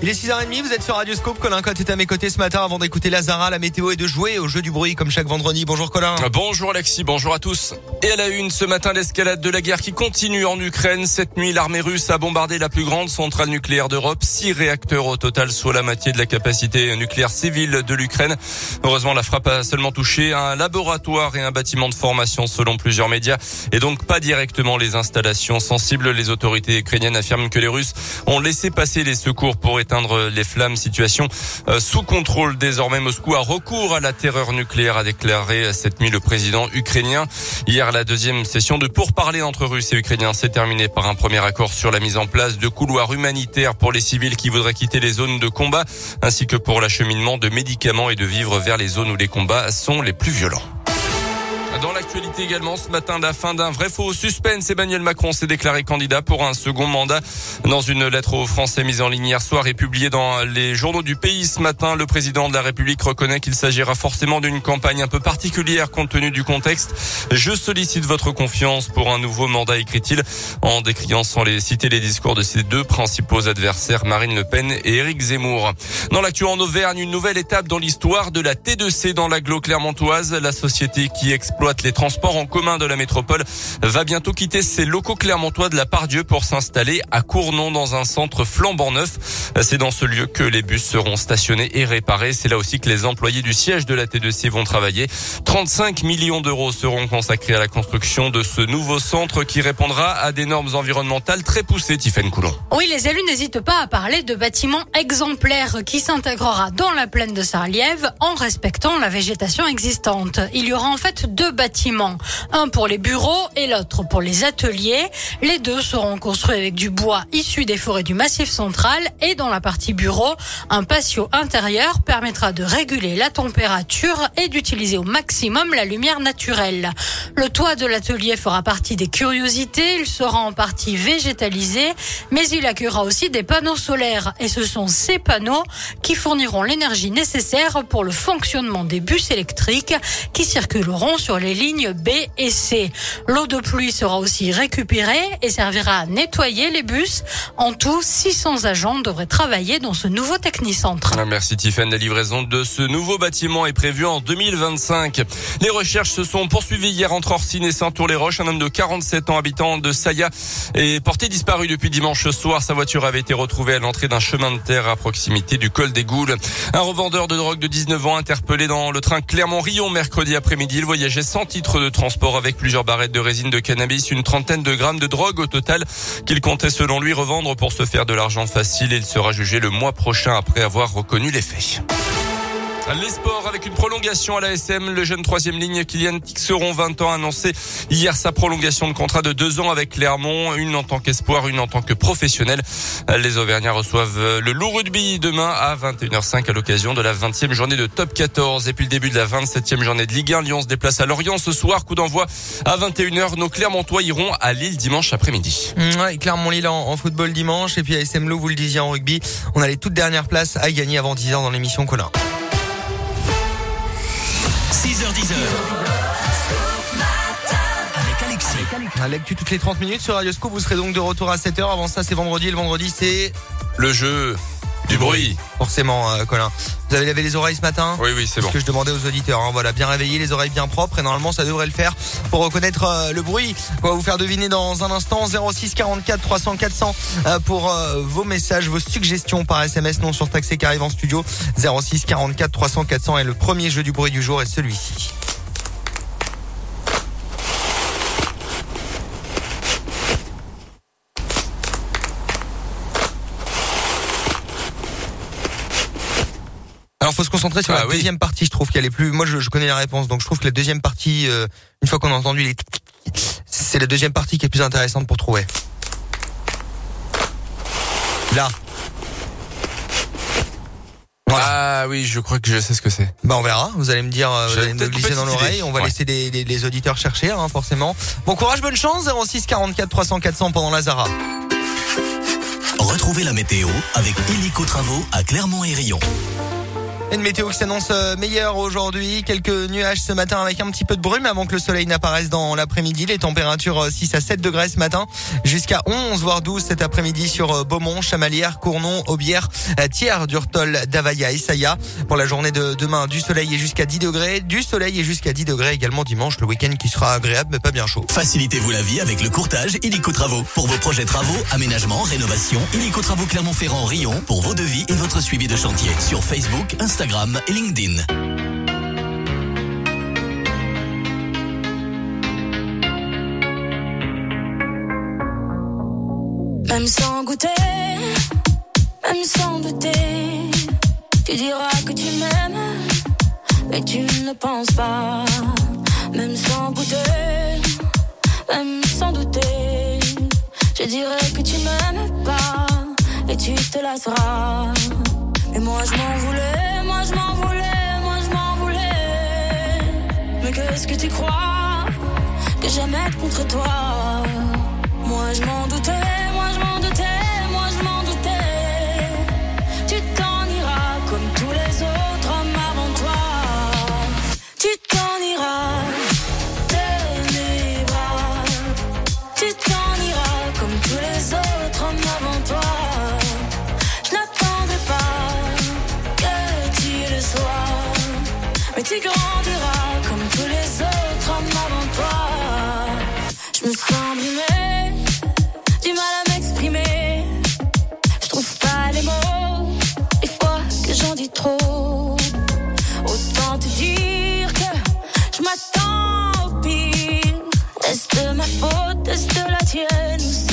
Il est 6h30, vous êtes sur Radioscope. Colin Cotte est à mes côtés ce matin avant d'écouter Lazara, la météo et de jouer au jeu du bruit comme chaque vendredi. Bonjour Colin. Bonjour Alexis, bonjour à tous. Et à la une, ce matin, l'escalade de la guerre qui continue en Ukraine. Cette nuit, l'armée russe a bombardé la plus grande centrale nucléaire d'Europe. Six réacteurs au total, soit la moitié de la capacité nucléaire civile de l'Ukraine. Heureusement, la frappe a seulement touché un laboratoire et un bâtiment de formation selon plusieurs médias et donc pas directement les installations sensibles. Les autorités ukrainiennes affirment que les Russes ont laissé passer les secours pour les flammes. Situation euh, sous contrôle désormais. Moscou a recours à la terreur nucléaire, a déclaré cette nuit le président ukrainien. Hier, la deuxième session de pourparlers entre Russes et Ukrainiens s'est terminée par un premier accord sur la mise en place de couloirs humanitaires pour les civils qui voudraient quitter les zones de combat, ainsi que pour l'acheminement de médicaments et de vivres vers les zones où les combats sont les plus violents. Dans l'actualité également, ce matin, la fin d'un vrai faux suspense. Emmanuel Macron s'est déclaré candidat pour un second mandat. Dans une lettre aux Français mise en ligne hier soir et publiée dans les journaux du pays ce matin, le président de la République reconnaît qu'il s'agira forcément d'une campagne un peu particulière compte tenu du contexte. Je sollicite votre confiance pour un nouveau mandat, écrit-il, en décriant sans les citer les discours de ses deux principaux adversaires, Marine Le Pen et Éric Zemmour. Dans l'actu en Auvergne, une nouvelle étape dans l'histoire de la T2C dans l'agglo clermontoise, la société qui exploite les transports en commun de la métropole, va bientôt quitter ses locaux clermontois de la Pardieu pour s'installer à Cournon dans un centre flambant neuf. C'est dans ce lieu que les bus seront stationnés et réparés. C'est là aussi que les employés du siège de la T2C vont travailler. 35 millions d'euros seront consacrés à la construction de ce nouveau centre qui répondra à des normes environnementales très poussées, Tiffaine Coulon. Oui, les élus n'hésitent pas à parler de bâtiments exemplaires qui s'intégrera dans la plaine de Sarliève en respectant la végétation existante. Il y aura en fait deux bâtiments, un pour les bureaux et l'autre pour les ateliers. Les deux seront construits avec du bois issu des forêts du Massif central et dans la partie bureau, un patio intérieur permettra de réguler la température et d'utiliser au maximum la lumière naturelle. Le toit de l'atelier fera partie des curiosités, il sera en partie végétalisé, mais il accueillera aussi des panneaux solaires et ce sont ces panneaux qui fourniront l'énergie nécessaire pour le fonctionnement des bus électriques qui circuleront sur les lignes B et C. L'eau de pluie sera aussi récupérée et servira à nettoyer les bus. En tout, 600 agents devraient travailler dans ce nouveau technicentre. Ah, merci Tiffany. La livraison de ce nouveau bâtiment est prévue en 2025. Les recherches se sont poursuivies hier entre Orsine et Saint-Tour-les-Roches. Un homme de 47 ans habitant de Saya est porté disparu depuis dimanche soir. Sa voiture avait été retrouvée à l'entrée d'un chemin de terre à proximité du col des Goules. Un revendeur de drogue de 19 ans interpellé dans le train Clermont-Rion mercredi après-midi. Il voyageait sans titre de transport avec plusieurs barrettes de résine de cannabis, une trentaine de grammes de drogue au total qu'il comptait selon lui revendre pour se faire de l'argent facile. Il sera jugé le mois prochain après avoir reconnu les faits. Les sports avec une prolongation à la SM. Le jeune troisième ligne Kylian Tixeron, 20 ans, annoncé hier sa prolongation de contrat de deux ans avec Clermont. Une en tant qu'espoir, une en tant que professionnel. Les Auvergnats reçoivent le loup rugby demain à 21h05 à l'occasion de la 20e journée de top 14. Et puis le début de la 27e journée de Ligue 1. Lyon se déplace à Lorient ce soir. Coup d'envoi à 21h. Nos Clermontois iront à Lille dimanche après-midi. Ouais, Clermont-Lille en, football dimanche. Et puis à SM Loup, vous le disiez en rugby, on a les toutes dernières places à gagner avant 10h dans l'émission Colin. 6h10. Avec Alexis. Lectu toutes les 30 minutes sur Radio Scoop. Vous serez donc de retour à 7h. Avant ça, c'est vendredi. Le vendredi, c'est le jeu du bruit. Forcément, euh, Colin. Vous avez lavé les oreilles ce matin Oui, oui, c'est bon. Ce que je demandais aux auditeurs. Hein. Voilà, bien réveiller, les oreilles bien propres. Et normalement, ça devrait le faire pour reconnaître euh, le bruit. On va vous faire deviner dans un instant 06 44 300 400 pour euh, vos messages, vos suggestions par SMS non surtaxé qui arrive en studio. 06 44 300 400 et le premier jeu du bruit du jour est celui-ci. Faut se concentrer sur Ah la oui. deuxième partie, je trouve qu'elle est plus. Moi, je, je connais la réponse, donc je trouve que la deuxième partie, euh, une fois qu'on a entendu les, c'est la deuxième partie qui est plus intéressante pour trouver. Là. Voilà. Ah oui, je crois que je sais ce que c'est. Bah on verra. Vous allez me dire, euh, vous allez me glisser dans l'oreille. On va Ouais. laisser les auditeurs chercher, hein, forcément. Bon courage, bonne chance. 06 44 300 400 pendant la Zara. Retrouvez la météo avec Illico Travaux à Clermont et Rion. Une météo qui s'annonce euh, meilleure aujourd'hui. Quelques nuages ce matin avec un petit peu de brume avant que le soleil n'apparaisse dans l'après-midi. Les températures 6 euh, à 7 degrés ce matin jusqu'à 11 voire 12 cet après-midi sur euh, Beaumont, Chamalières, Cournon, Aubière, Thiers, Durtol, Davaya et Saya. Pour la journée de demain, du soleil et jusqu'à 10 degrés. Du soleil et jusqu'à 10 degrés également dimanche. Le week-end qui sera agréable mais pas bien chaud. Facilitez-vous la vie avec le courtage illico Travaux. Pour vos projets travaux, aménagement, rénovation, illico Travaux Clermont-Ferrand, Rion pour vos devis et votre suivi de chantier sur Facebook, Instagram et LinkedIn. Même sans goûter, même sans douter, tu diras que tu m'aimes, mais tu ne penses pas. Même sans goûter, même sans douter, je dirais que tu m'aimes pas et tu te lasseras. Et moi je m'en voulais, moi je m'en voulais, moi je m'en voulais. Mais qu'est-ce que tu crois? Que j'aime être contre toi Moi je m'en faute, est-ce de la tienne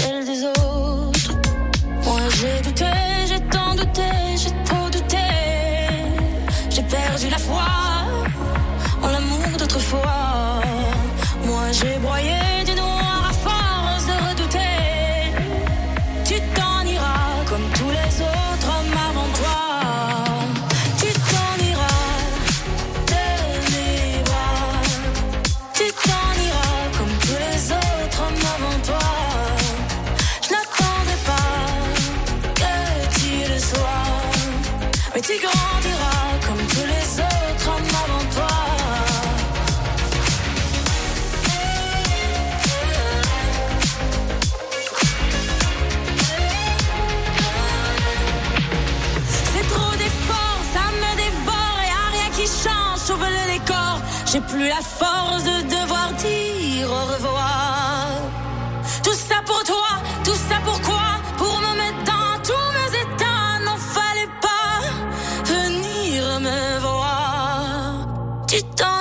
Mais tu grandiras comme tous les autres hommes avant toi. C'est trop d'efforts, ça me dévore et à rien qui change, sauve le décor. J'ai plus la force de devoir dire au revoir. Fallait pas